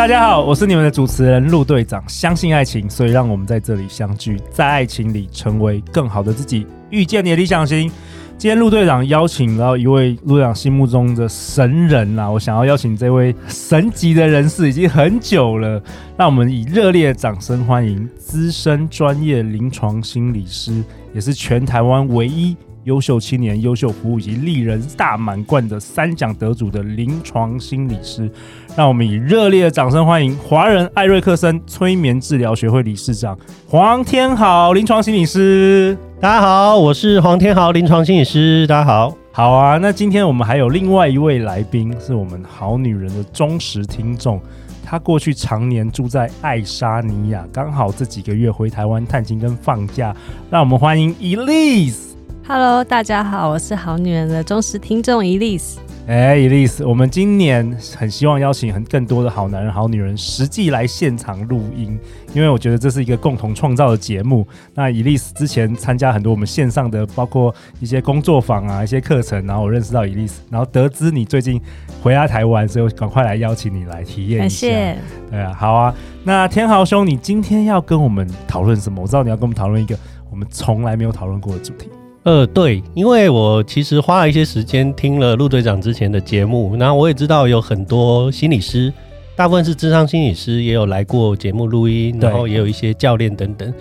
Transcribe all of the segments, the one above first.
大家好，我是你们的主持人陆队长。相信爱情，所以让我们在这里相聚，在爱情里成为更好的自己。遇见你的理想型。今天陆队长邀请到一位陆队长心目中的神人啊，我想要邀请这位神级的人士已经很久了，让我们以热烈的掌声欢迎资深专业临床心理师，也是全台湾唯一优秀青年、优秀服务以及丽人大满贯的三奖得主的临床心理师，让我们以热烈的掌声欢迎华人艾瑞克森催眠治疗学会理事长黄天豪临床心理师。大家好，我是黄天豪临床心理师。大家好，好啊。那今天我们还有另外一位来宾，是我们好女人的忠实听众。他过去常年住在爱沙尼亚，刚好这几个月回台湾探亲跟放假。让我们欢迎 Elise。Hello，大家好，我是好女人的忠实听众 Elise。哎，Elise，我们今年很希望邀请很更多的好男人、好女人实际来现场录音，因为我觉得这是一个共同创造的节目。那 Elise 之前参加很多我们线上的，包括一些工作坊啊、一些课程，然后我认识到 Elise，然后得知你最近回来台湾，所以我赶快来邀请你来体验一下。谢谢。对啊，好啊。那天豪兄，你今天要跟我们讨论什么？我知道你要跟我们讨论一个我们从来没有讨论过的主题。呃，对，因为我其实花了一些时间听了陆队长之前的节目，然后我也知道有很多心理师，大部分是智商心理师，也有来过节目录音，然后也有一些教练等等。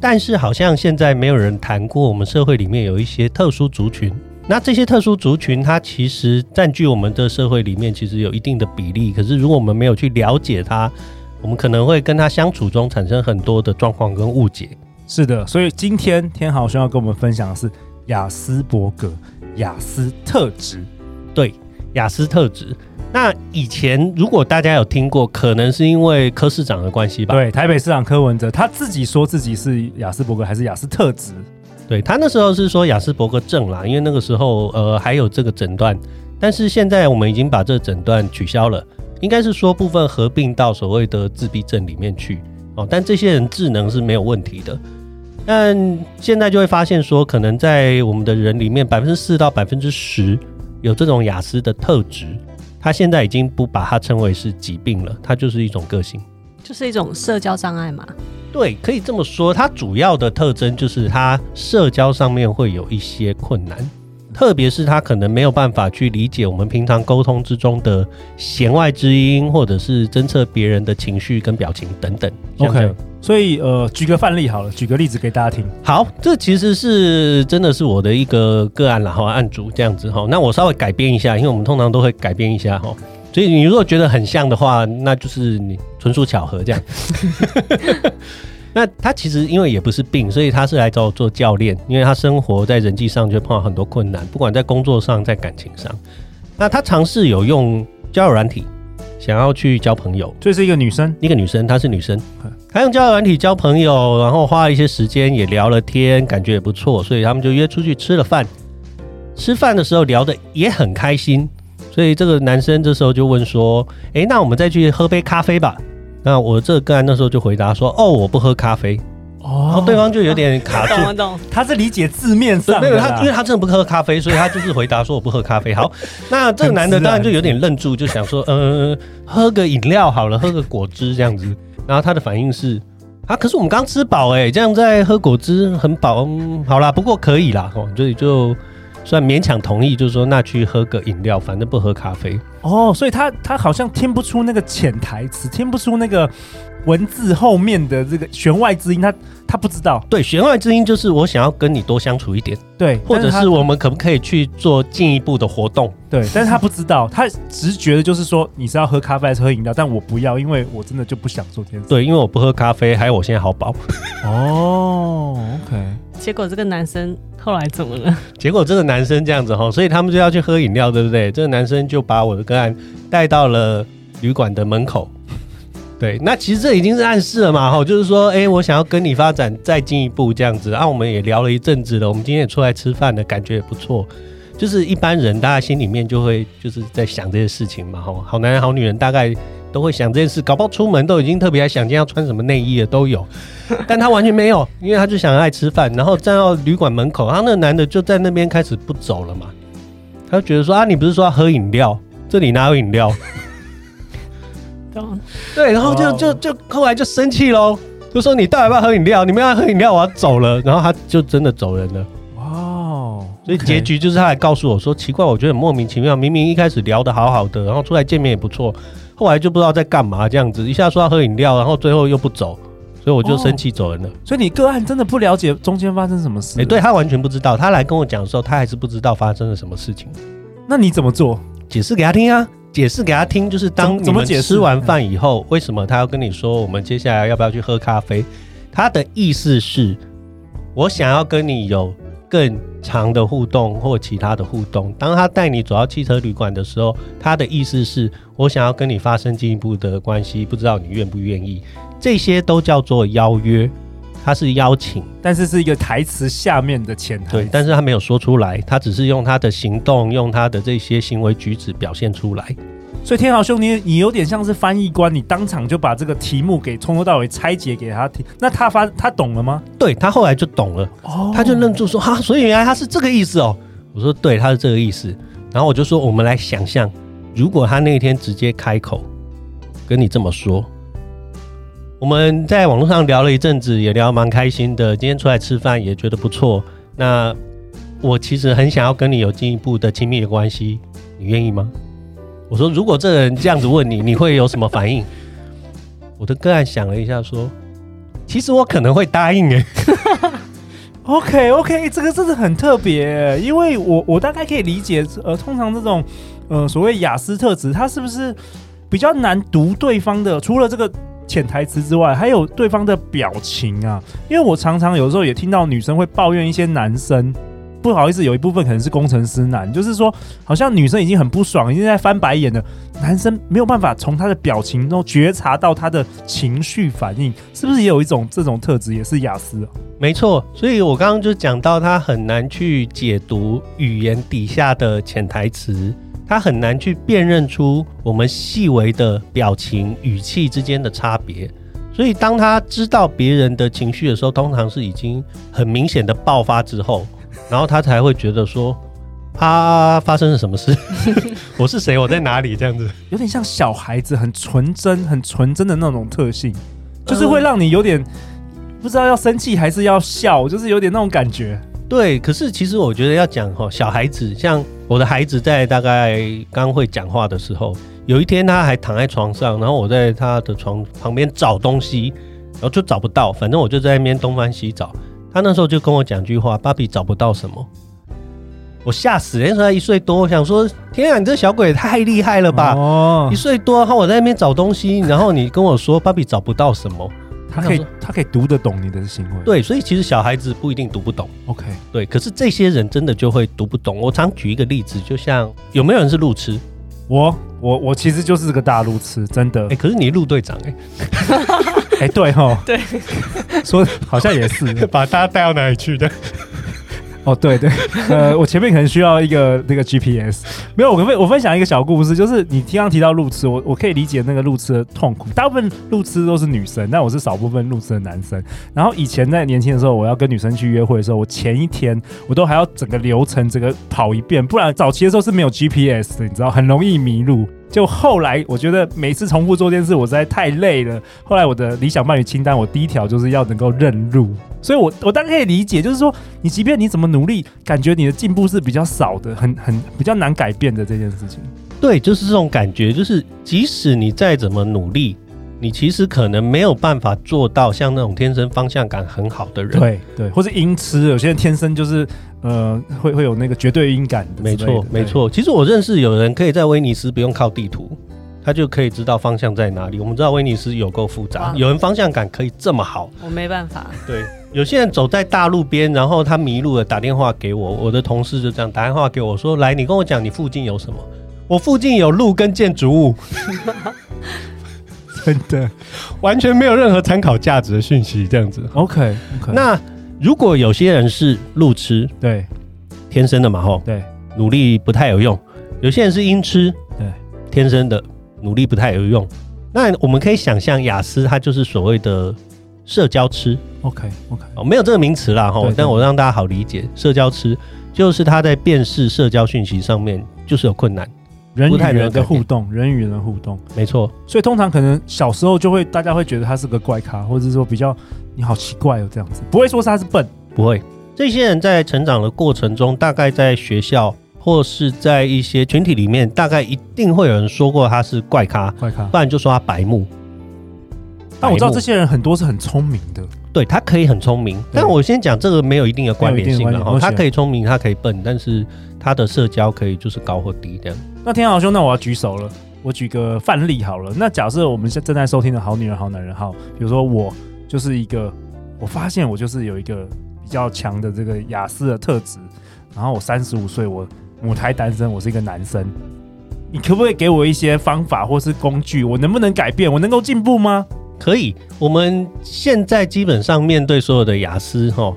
但是好像现在没有人谈过我们社会里面有一些特殊族群。那这些特殊族群，它其实占据我们的社会里面其实有一定的比例。可是如果我们没有去了解它，我们可能会跟他相处中产生很多的状况跟误解。是的，所以今天天豪兄要跟我们分享的是雅斯伯格雅斯特质。对，雅斯特质。那以前如果大家有听过，可能是因为柯市长的关系吧？对，台北市长柯文哲他自己说自己是雅斯伯格还是雅斯特质？对，他那时候是说雅斯伯格症啦，因为那个时候呃还有这个诊断，但是现在我们已经把这个诊断取消了，应该是说部分合并到所谓的自闭症里面去哦。但这些人智能是没有问题的。但现在就会发现说，可能在我们的人里面，百分之四到百分之十有这种雅思的特质。他现在已经不把它称为是疾病了，它就是一种个性，就是一种社交障碍嘛。对，可以这么说。它主要的特征就是它社交上面会有一些困难。特别是他可能没有办法去理解我们平常沟通之中的弦外之音，或者是侦测别人的情绪跟表情等等。OK，所以呃，举个范例好了，举个例子给大家听。好，这其实是真的是我的一个个案啦，哈，案主这样子哈。那我稍微改编一下，因为我们通常都会改编一下哈。所以你如果觉得很像的话，那就是你纯属巧合这样。那他其实因为也不是病，所以他是来找我做教练，因为他生活在人际上就碰到很多困难，不管在工作上，在感情上。那他尝试有用交友软体，想要去交朋友。这是一个女生，一个女生，她是女生，她用交友软体交朋友，然后花了一些时间也聊了天，感觉也不错，所以他们就约出去吃了饭。吃饭的时候聊的也很开心，所以这个男生这时候就问说：“诶，那我们再去喝杯咖啡吧。”那我这个个案那时候就回答说：“哦，我不喝咖啡。”哦，然后对方就有点卡住。懂懂，他是理解字面上的。没有他，因为他真的不喝咖啡，所以他就是回答说：“我不喝咖啡。”好，那这个男的当然就有点愣住，就想说：“嗯、呃，喝个饮料好了，喝个果汁这样子。”然后他的反应是：“啊，可是我们刚吃饱哎，这样在喝果汁很饱。嗯，好啦，不过可以啦。”哦，所以就。算勉强同意，就是说那去喝个饮料，反正不喝咖啡。哦，所以他他好像听不出那个潜台词，听不出那个文字后面的这个弦外之音，他他不知道。对，弦外之音就是我想要跟你多相处一点，对，或者是我们可不可以去做进一步的活动？对，但是他不知道，他直觉的就是说你是要喝咖啡还是喝饮料，但我不要，因为我真的就不想做这件事。对，因为我不喝咖啡，还有我现在好饱。哦，OK。结果这个男生后来怎么了？结果这个男生这样子哈，所以他们就要去喝饮料，对不对？这个男生就把我的个案带到了旅馆的门口，对，那其实这已经是暗示了嘛，哈，就是说，哎、欸，我想要跟你发展再进一步这样子，啊，我们也聊了一阵子了，我们今天也出来吃饭的，感觉也不错。就是一般人，大家心里面就会就是在想这些事情嘛，哈，好男人好女人大概都会想这件事，搞不好出门都已经特别爱想今天要穿什么内衣了都有，但他完全没有，因为他就想爱吃饭，然后站到旅馆门口，然后那个男的就在那边开始不走了嘛，他就觉得说啊，你不是说要喝饮料，这里哪有饮料？对，然后就就就后来就生气喽，就说你到底要不要喝饮料？你们要喝饮料，我要走了。然后他就真的走人了。哇，所以结局就是他来告诉我说，奇怪，我觉得很莫名其妙，明明一开始聊得好好的，然后出来见面也不错，后来就不知道在干嘛这样子，一下说要喝饮料，然后最后又不走，所以我就生气走人了。所以你个案真的不了解中间发生什么事？哎，对他完全不知道，他来跟我讲的时候，他还是不知道发生了什么事情。那你怎么做？解释给他听啊。解释给他听，就是当你们吃完饭以后，为什么他要跟你说我们接下来要不要去喝咖啡？他的意思是，我想要跟你有更长的互动或其他的互动。当他带你走到汽车旅馆的时候，他的意思是我想要跟你发生进一步的关系，不知道你愿不愿意？这些都叫做邀约。他是邀请，但是是一个台词下面的潜台词。对，但是他没有说出来，他只是用他的行动，用他的这些行为举止表现出来。所以天豪兄，你你有点像是翻译官，你当场就把这个题目给从头到尾拆解给他听。那他发他懂了吗？对，他后来就懂了，哦，他就愣住说：“哈，所以原来他是这个意思哦。”我说：“对，他是这个意思。”然后我就说：“我们来想象，如果他那天直接开口跟你这么说。”我们在网络上聊了一阵子，也聊蛮开心的。今天出来吃饭也觉得不错。那我其实很想要跟你有进一步的亲密的关系，你愿意吗？我说，如果这人这样子问你，你会有什么反应？我的个案想了一下，说，其实我可能会答应。哎，OK OK，这个真的很特别，因为我我大概可以理解，呃，通常这种呃所谓雅思特质，它是不是比较难读对方的？除了这个。潜台词之外，还有对方的表情啊。因为我常常有时候也听到女生会抱怨一些男生，不好意思，有一部分可能是工程师男，就是说好像女生已经很不爽，已经在翻白眼了，男生没有办法从他的表情中觉察到他的情绪反应，是不是也有一种这种特质，也是雅思？没错，所以我刚刚就讲到他很难去解读语言底下的潜台词。他很难去辨认出我们细微的表情、语气之间的差别，所以当他知道别人的情绪的时候，通常是已经很明显的爆发之后，然后他才会觉得说：“他发生了什么事？我是谁？我在哪里？”这样子有点像小孩子很纯真、很纯真的那种特性，就是会让你有点不知道要生气还是要笑，就是有点那种感觉。对，可是其实我觉得要讲齁，小孩子像我的孩子，在大概刚会讲话的时候，有一天他还躺在床上，然后我在他的床旁边找东西，然后就找不到，反正我就在那边东翻西找。他那时候就跟我讲句话：“芭比找不到什么。”我吓死了，那时候他一岁多，我想说：“天啊，你这小鬼也太厉害了吧！”哦，一岁多，然后我在那边找东西，然后你跟我说芭比找不到什么。他可以，他可以读得懂你的行为。对，所以其实小孩子不一定读不懂。OK，对，可是这些人真的就会读不懂。我常举一个例子，就像有没有人是路痴？我，我，我其实就是个大路痴，真的。哎、欸，可是你路队长哎、欸，哎、欸，对哈，对，说好像也是 把大家带到哪里去的。哦，对对，呃，我前面可能需要一个那个 GPS，没有，我分我分享一个小故事，就是你刚刚提到路痴，我我可以理解那个路痴的痛苦，大部分路痴都是女生，但我是少部分路痴的男生。然后以前在年轻的时候，我要跟女生去约会的时候，我前一天我都还要整个流程整个跑一遍，不然早期的时候是没有 GPS 的，你知道，很容易迷路。就后来，我觉得每次重复做这件事，我实在太累了。后来我的理想伴侣清单，我第一条就是要能够认路。所以我，我我大概可以理解，就是说，你即便你怎么努力，感觉你的进步是比较少的，很很比较难改变的这件事情。对，就是这种感觉，就是即使你再怎么努力。你其实可能没有办法做到像那种天生方向感很好的人，对对，或是音痴，有些人天生就是呃会会有那个绝对音感的。没错没错，其实我认识有人可以在威尼斯不用靠地图，他就可以知道方向在哪里。我们知道威尼斯有够复杂，有人方向感可以这么好，我没办法。对，有些人走在大路边，然后他迷路了，打电话给我，我的同事就这样打电话给我说：“来，你跟我讲你附近有什么？我附近有路跟建筑物。” 真的完全没有任何参考价值的讯息，这样子。OK。那如果有些人是路痴，对，天生的嘛吼，对，努力不太有用；有些人是音痴，对，天生的努力不太有用。那我们可以想象，雅思它就是所谓的社交痴。OK OK，哦，没有这个名词啦吼，但我让大家好理解，社交痴就是他在辨识社交讯息上面就是有困难。人与人的互动，人与人互动，没错。所以通常可能小时候就会，大家会觉得他是个怪咖，或者是说比较你好奇怪哦这样子，不会说是他是笨，不会。这些人在成长的过程中，大概在学校或是在一些群体里面，大概一定会有人说过他是怪咖，怪咖，不然就说他白目。但我知道这些人很多是很聪明的，对，他可以很聪明，但我先讲这个没有一定的关联性，然后他可以聪明，他可以笨，但是他的社交可以就是高或低这样。那天豪兄，那我要举手了，我举个范例好了。那假设我们现正在收听的好女人、好男人，好，比如说我就是一个，我发现我就是有一个比较强的这个雅思的特质，然后我三十五岁，我母胎单身，我是一个男生，你可不可以给我一些方法或是工具？我能不能改变？我能够进步吗？可以，我们现在基本上面对所有的雅思哈，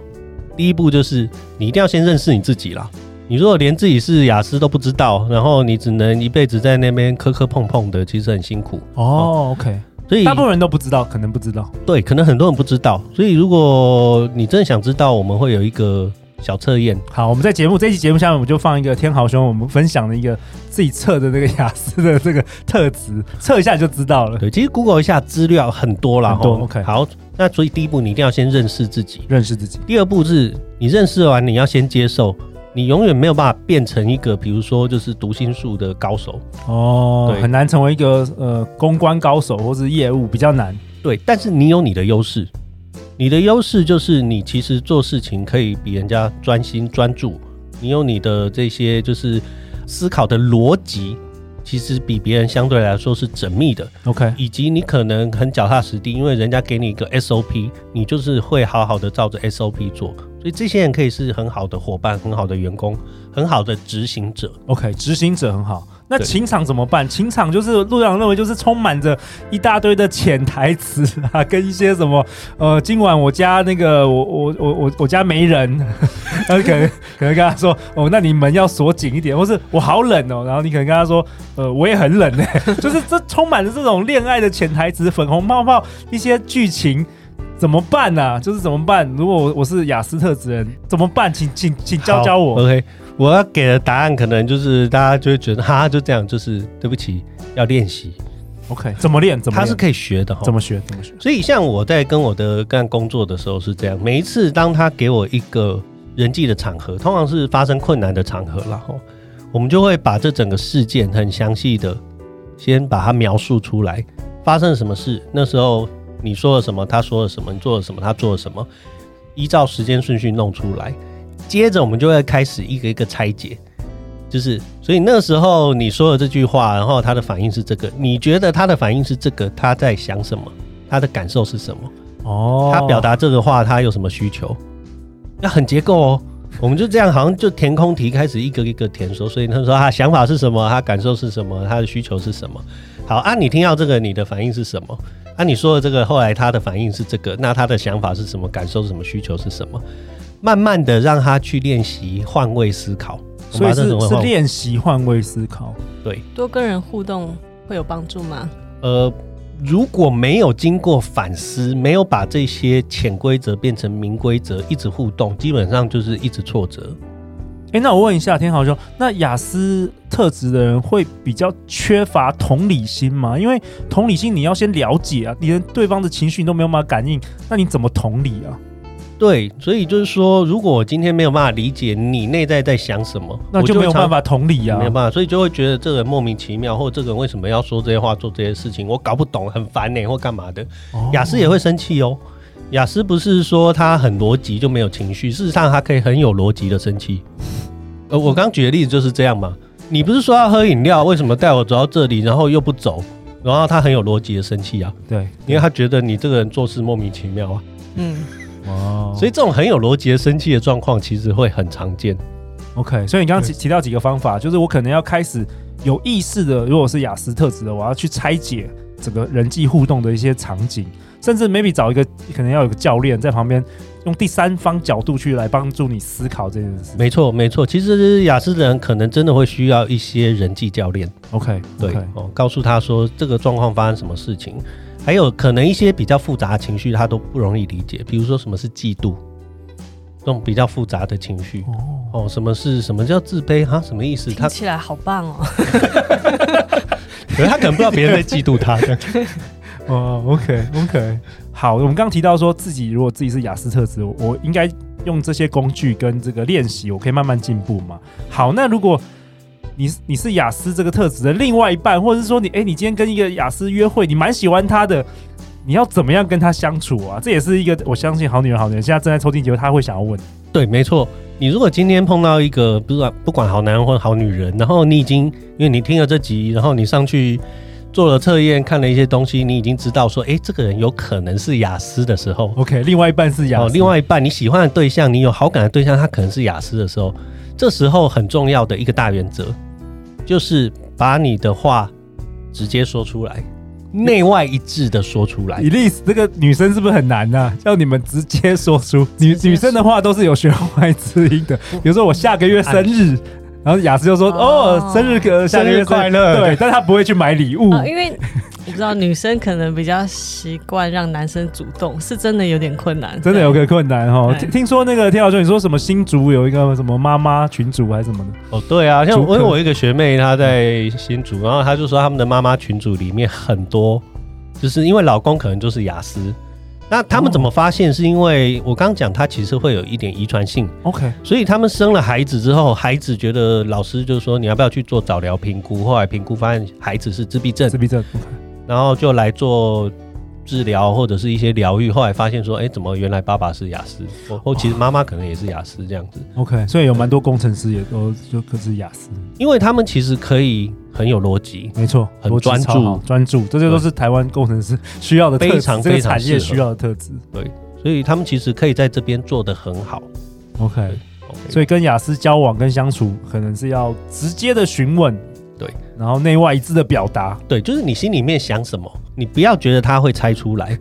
第一步就是你一定要先认识你自己啦。你如果连自己是雅思都不知道，然后你只能一辈子在那边磕磕碰碰的，其实很辛苦哦。OK，所以大部分人都不知道，可能不知道。对，可能很多人不知道。所以如果你真的想知道，我们会有一个。小测验，好，我们在节目这一期节目下面，我们就放一个天豪兄我们分享的一个自己测的那个雅思的这个特质，测一下就知道了。对，其实 Google 一下资料很多啦。很多。OK，好，那所以第一步你一定要先认识自己，认识自己。第二步是你认识完，你要先接受，你永远没有办法变成一个，比如说就是读心术的高手哦，很难成为一个呃公关高手或是业务比较难。对，但是你有你的优势。你的优势就是你其实做事情可以比人家专心专注，你有你的这些就是思考的逻辑，其实比别人相对来说是缜密的。OK，以及你可能很脚踏实地，因为人家给你一个 SOP，你就是会好好的照着 SOP 做，所以这些人可以是很好的伙伴、很好的员工、很好的执行者。OK，执行者很好。那情场怎么办？情场就是路长认为就是充满着一大堆的潜台词啊，跟一些什么呃，今晚我家那个我我我我我家没人，然后可能可能跟他说哦，那你门要锁紧一点，或是我好冷哦，然后你可能跟他说呃，我也很冷呢，就是这充满着这种恋爱的潜台词、粉红泡泡一些剧情，怎么办呢、啊？就是怎么办？如果我我是雅斯特职人，怎么办？请请请教教我。OK。我要给的答案可能就是大家就会觉得哈，就这样，就是对不起，要练习。OK，怎么练？怎么练？他是可以学的哈。怎么学？怎么学？所以像我在跟我的干工作的时候是这样，每一次当他给我一个人际的场合，通常是发生困难的场合，然后我们就会把这整个事件很详细的先把它描述出来，发生了什么事，那时候你说了什么，他说了什么，你做了什么，他做了什么，依照时间顺序弄出来。接着我们就会开始一个一个拆解，就是所以那时候你说了这句话，然后他的反应是这个，你觉得他的反应是这个，他在想什么？他的感受是什么？哦，他表达这个话，他有什么需求？那很结构哦。我们就这样，好像就填空题开始一个一个填说，所以他说他想法是什么？他感受是什么？他的需求是什么？好啊，你听到这个，你的反应是什么？啊，你说的这个，后来他的反应是这个，那他的想法是什么？感受是什么？需求是什么？慢慢的让他去练习换位思考，所以是是练习换位思考。对，多跟人互动会有帮助吗？呃，如果没有经过反思，没有把这些潜规则变成明规则，一直互动，基本上就是一直挫折。哎、欸，那我问一下天豪兄，那雅思特质的人会比较缺乏同理心吗？因为同理心你要先了解啊，你连对方的情绪你都没有办法感应，那你怎么同理啊？对，所以就是说，如果我今天没有办法理解你内在在想什么，那就没有办法同理啊，没有办法，所以就会觉得这个人莫名其妙，或者这个人为什么要说这些话、做这些事情，我搞不懂，很烦呢、欸，或干嘛的。亚、哦、斯也会生气哦。雅思不是说他很逻辑就没有情绪，事实上他可以很有逻辑的生气。呃，我刚举的例子就是这样嘛。你不是说要喝饮料，为什么带我走到这里，然后又不走？然后他很有逻辑的生气啊。对，因为他觉得你这个人做事莫名其妙啊。嗯。哦，所以这种很有逻辑的生气的状况，其实会很常见。OK，所以你刚刚提提到几个方法，就是我可能要开始有意识的，如果是雅思特质的，我要去拆解整个人际互动的一些场景，甚至 maybe 找一个可能要有个教练在旁边，用第三方角度去来帮助你思考这件事。没错，没错。其实雅思的人可能真的会需要一些人际教练。OK，对哦，告诉他说这个状况发生什么事情，还有可能一些比较复杂的情绪他都不容易理解，比如说什么是嫉妒。这种比较复杂的情绪哦，什么是什么叫自卑哈？什么意思？听起来好棒哦。可是他可能不知道别人在嫉妒他。哦，OK OK，好，我们刚刚提到说自己如果自己是雅思特质，我应该用这些工具跟这个练习，我可以慢慢进步嘛。好，那如果你你是雅思这个特质的另外一半，或者是说你哎、欸，你今天跟一个雅思约会，你蛮喜欢他的。你要怎么样跟他相处啊？这也是一个我相信好女人好女人现在正在抽听节目，他会想要问。对，没错。你如果今天碰到一个不管不管好男人或好女人，然后你已经因为你听了这集，然后你上去做了测验，看了一些东西，你已经知道说，哎，这个人有可能是雅思的时候，OK，另外一半是雅思，哦，另外一半你喜欢的对象，你有好感的对象，他可能是雅思的时候，这时候很重要的一个大原则就是把你的话直接说出来。内外一致的说出来。Elise，这个女生是不是很难呢、啊？叫你们直接说出女女生的话都是有弦外之音的。比如说我下个月生日，然后雅思就说：“哦，哦生日可下个月快乐。”对，但他不会去买礼物，哦、因为。我不知道女生可能比较习惯让男生主动，是真的有点困难，真的有个困难哈。听听说那个天豪兄，你说什么新竹有一个什么妈妈群组还是什么的？哦，对啊，像我有我一个学妹，她在新竹，然后她就说他们的妈妈群组里面很多，就是因为老公可能就是雅思，那他们怎么发现？是因为我刚刚讲，他其实会有一点遗传性，OK，所以他们生了孩子之后，孩子觉得老师就说你要不要去做早疗评估，后来评估发现孩子是自闭症，自闭症。然后就来做治疗或者是一些疗愈，后来发现说，哎，怎么原来爸爸是雅思，或其实妈妈可能也是雅思这样子。OK，所以有蛮多工程师也都就各自雅思，因为他们其实可以很有逻辑，没错，很专注，专注，这些都是台湾工程师需要的特质，非常非常产业需要的特质。对，所以他们其实可以在这边做得很好。OK，OK，所以跟雅思交往跟相处，可能是要直接的询问。对，然后内外一致的表达，对，就是你心里面想什么，你不要觉得他会猜出来，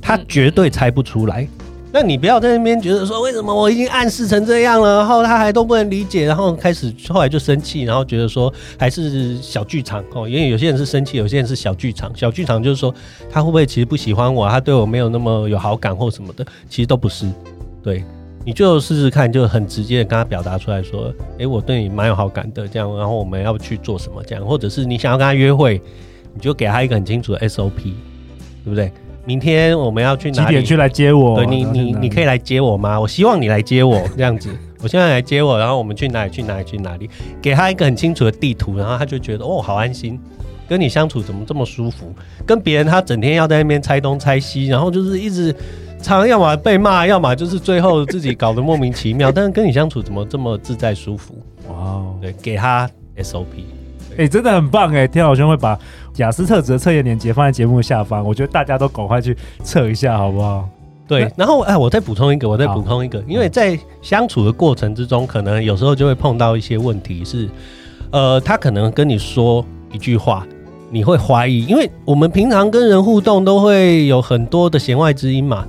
他绝对猜不出来。那你不要在那边觉得说，为什么我已经暗示成这样了，然后他还都不能理解，然后开始后来就生气，然后觉得说还是小剧场哦，因为有些人是生气，有些人是小剧场。小剧场就是说他会不会其实不喜欢我，他对我没有那么有好感或什么的，其实都不是，对。你就试试看，就很直接的跟他表达出来说，哎、欸，我对你蛮有好感的，这样，然后我们要去做什么，这样，或者是你想要跟他约会，你就给他一个很清楚的 SOP，对不对？明天我们要去哪里？几点去来接我？对你，你你可以来接我吗？我希望你来接我，这样子，我现在来接我，然后我们去哪里？去哪里？去哪里？给他一个很清楚的地图，然后他就觉得哦，好安心，跟你相处怎么这么舒服？跟别人他整天要在那边猜东猜西，然后就是一直。常要么被骂，要么就是最后自己搞得莫名其妙。但是跟你相处怎么这么自在舒服？哇哦，对，给他 SOP，哎、欸，真的很棒哎！天豪兄会把亚斯特质的测验链接放在节目下方，我觉得大家都赶快去测一下，好不好？对，然后哎，我再补充一个，我再补充一个，因为在相处的过程之中，可能有时候就会碰到一些问题是，是呃，他可能跟你说一句话，你会怀疑，因为我们平常跟人互动都会有很多的弦外之音嘛。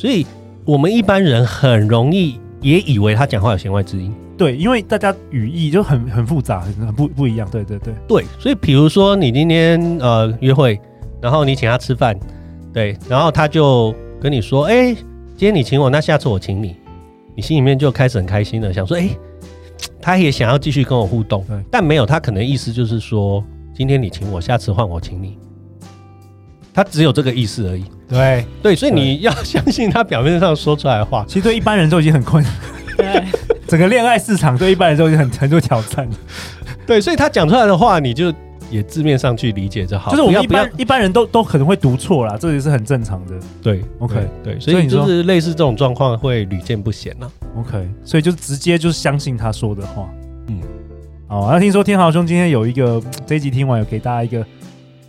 所以，我们一般人很容易也以为他讲话有弦外之音。对，因为大家语义就很很复杂，很很不不一样。对对对对，所以比如说你今天呃约会，然后你请他吃饭，对，然后他就跟你说：“哎，今天你请我，那下次我请你。”你心里面就开始很开心了，想说：“哎，他也想要继续跟我互动。”但没有，他可能意思就是说：“今天你请我，下次换我请你。”他只有这个意思而已。对对，所以你要相信他表面上说出来的话，其实对一般人都已经很困难。对，整个恋爱市场对一般人都已经很很多挑战。对，所以他讲出来的话，你就也字面上去理解就好。就是我们一般一般人都都可能会读错啦，这也是很正常的。对，OK，对，对，所以就是类似这种状况会屡见不鲜了。OK，所以就直接就是相信他说的话。嗯，好，那听说天豪兄今天有一个这一集听完有给大家一个。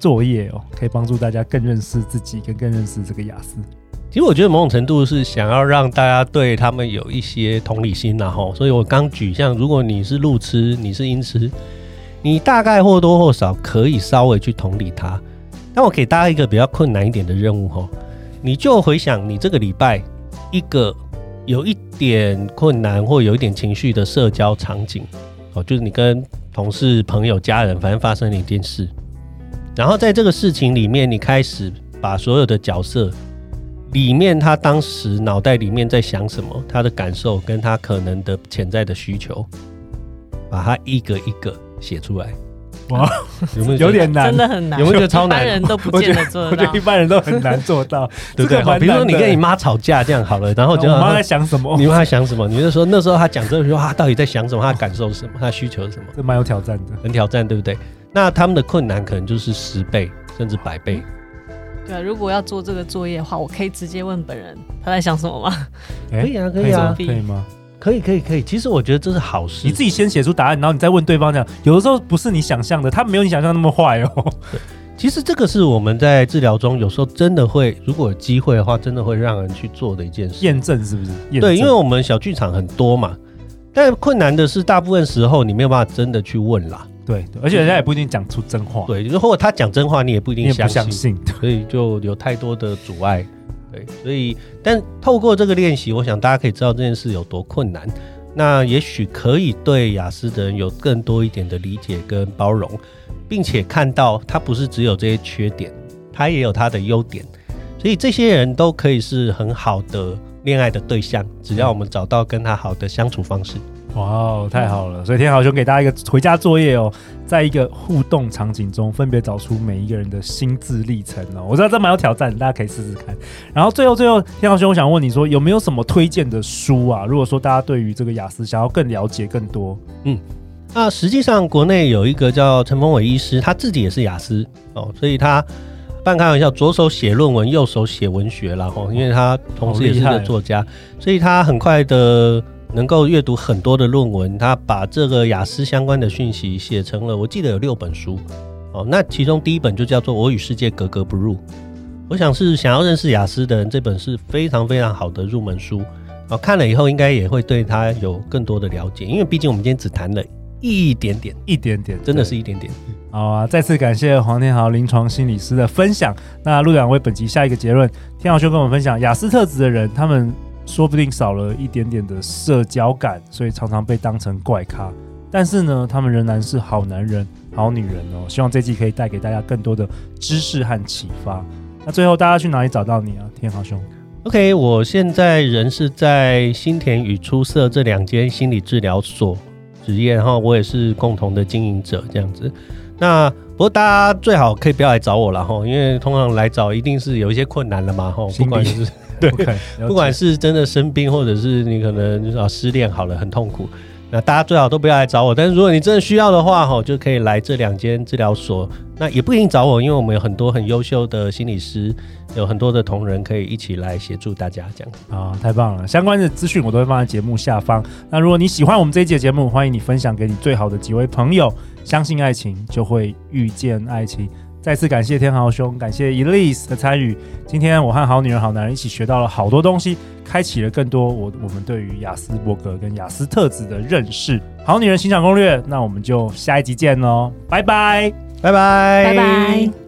作业哦，可以帮助大家更认识自己，跟更认识这个雅思。其实我觉得某种程度是想要让大家对他们有一些同理心，然后，所以我刚举像，如果你是路痴，你是音痴，你大概或多或少可以稍微去同理他。那我给大家一个比较困难一点的任务哈，你就回想你这个礼拜一个有一点困难或有一点情绪的社交场景哦，就是你跟同事、朋友、家人，反正发生了一件事，然后在这个事情里面，你开始把所有的角色里面他当时脑袋里面在想什么，他的感受跟他可能的潜在的需求，把它一个一个写出来。哇，有没有有点难？真的很难，有没有觉得超难？一般人都不见得做得到。我觉得一般人都很难做到，对不对？好，比如说你跟你妈吵架这样好了，然后就我妈在想什么？你妈在想什么？你就说那时候她讲这个时候，她到底在想什么？她的感受是什么？她的需求是什么？这蛮有挑战的，很挑战，对不对？那他们的困难可能就是十倍甚至百倍。对啊，如果要做这个作业的话，我可以直接问本人他在想什么吗？可以啊，可以啊，可以吗？可以，可以，可以。其实我觉得这是好事。你自己先写出答案，然后你再问对方。这样有的时候不是你想象的，他没有你想象那么坏哦。其实这个是我们在治疗中有时候真的会，如果有机会的话，真的会让人去做的一件事。验证是不是？对，因为我们小剧场很多嘛，但困难的是大部分时候你没有办法真的去问啦。对，而且人家也不一定讲出真话。对，如果他讲真话，你也不一定相信。相信，所以就有太多的阻碍。对，所以但透过这个练习，我想大家可以知道这件事有多困难。那也许可以对雅思的人有更多一点的理解跟包容，并且看到他不是只有这些缺点，他也有他的优点，所以这些人都可以是很好的恋爱的对象，只要我们找到跟他好的相处方式。哇哦，太好了！所以天豪兄给大家一个回家作业哦，在一个互动场景中，分别找出每一个人的心智历程哦。我知道这蛮有挑战，大家可以试试看。然后最后最后，天豪兄，我想问你说，有没有什么推荐的书啊？如果说大家对于这个雅思想要更了解更多，嗯，那实际上国内有一个叫陈峰伟医师，他自己也是雅思哦，所以他半开玩笑，左手写论文，右手写文学，然后因为他同时也是个作家，所以他很快的。能够阅读很多的论文，他把这个雅思相关的讯息写成了，我记得有六本书哦。那其中第一本就叫做《我与世界格格不入》，我想是想要认识雅思的人，这本是非常非常好的入门书哦。看了以后，应该也会对他有更多的了解，因为毕竟我们今天只谈了一点点，一点点，真的是一点点。好啊，再次感谢黄天豪临床心理师的分享。那陆两位本集下一个结论，天豪兄跟我们分享雅思特质的人，他们。说不定少了一点点的社交感，所以常常被当成怪咖。但是呢，他们仍然是好男人、好女人哦。希望这季可以带给大家更多的知识和启发。那最后，大家去哪里找到你啊，天豪兄？OK，我现在人是在新田与出色这两间心理治疗所职业，然后我也是共同的经营者，这样子。那不过大家最好可以不要来找我了哈，因为通常来找一定是有一些困难了嘛哈，不管是。对，okay, 不管是真的生病，或者是你可能啊失恋好了很痛苦，那大家最好都不要来找我。但是如果你真的需要的话，哈，就可以来这两间治疗所。那也不一定找我，因为我们有很多很优秀的心理师，有很多的同仁可以一起来协助大家。这样啊，太棒了！相关的资讯我都会放在节目下方。那如果你喜欢我们这一节节目，欢迎你分享给你最好的几位朋友。相信爱情，就会遇见爱情。再次感谢天豪兄，感谢 Elise 的参与。今天我和好女人、好男人一起学到了好多东西，开启了更多我我们对于雅斯伯格跟雅斯特子的认识。好女人欣赏攻略，那我们就下一集见喽，拜拜，拜拜，拜拜。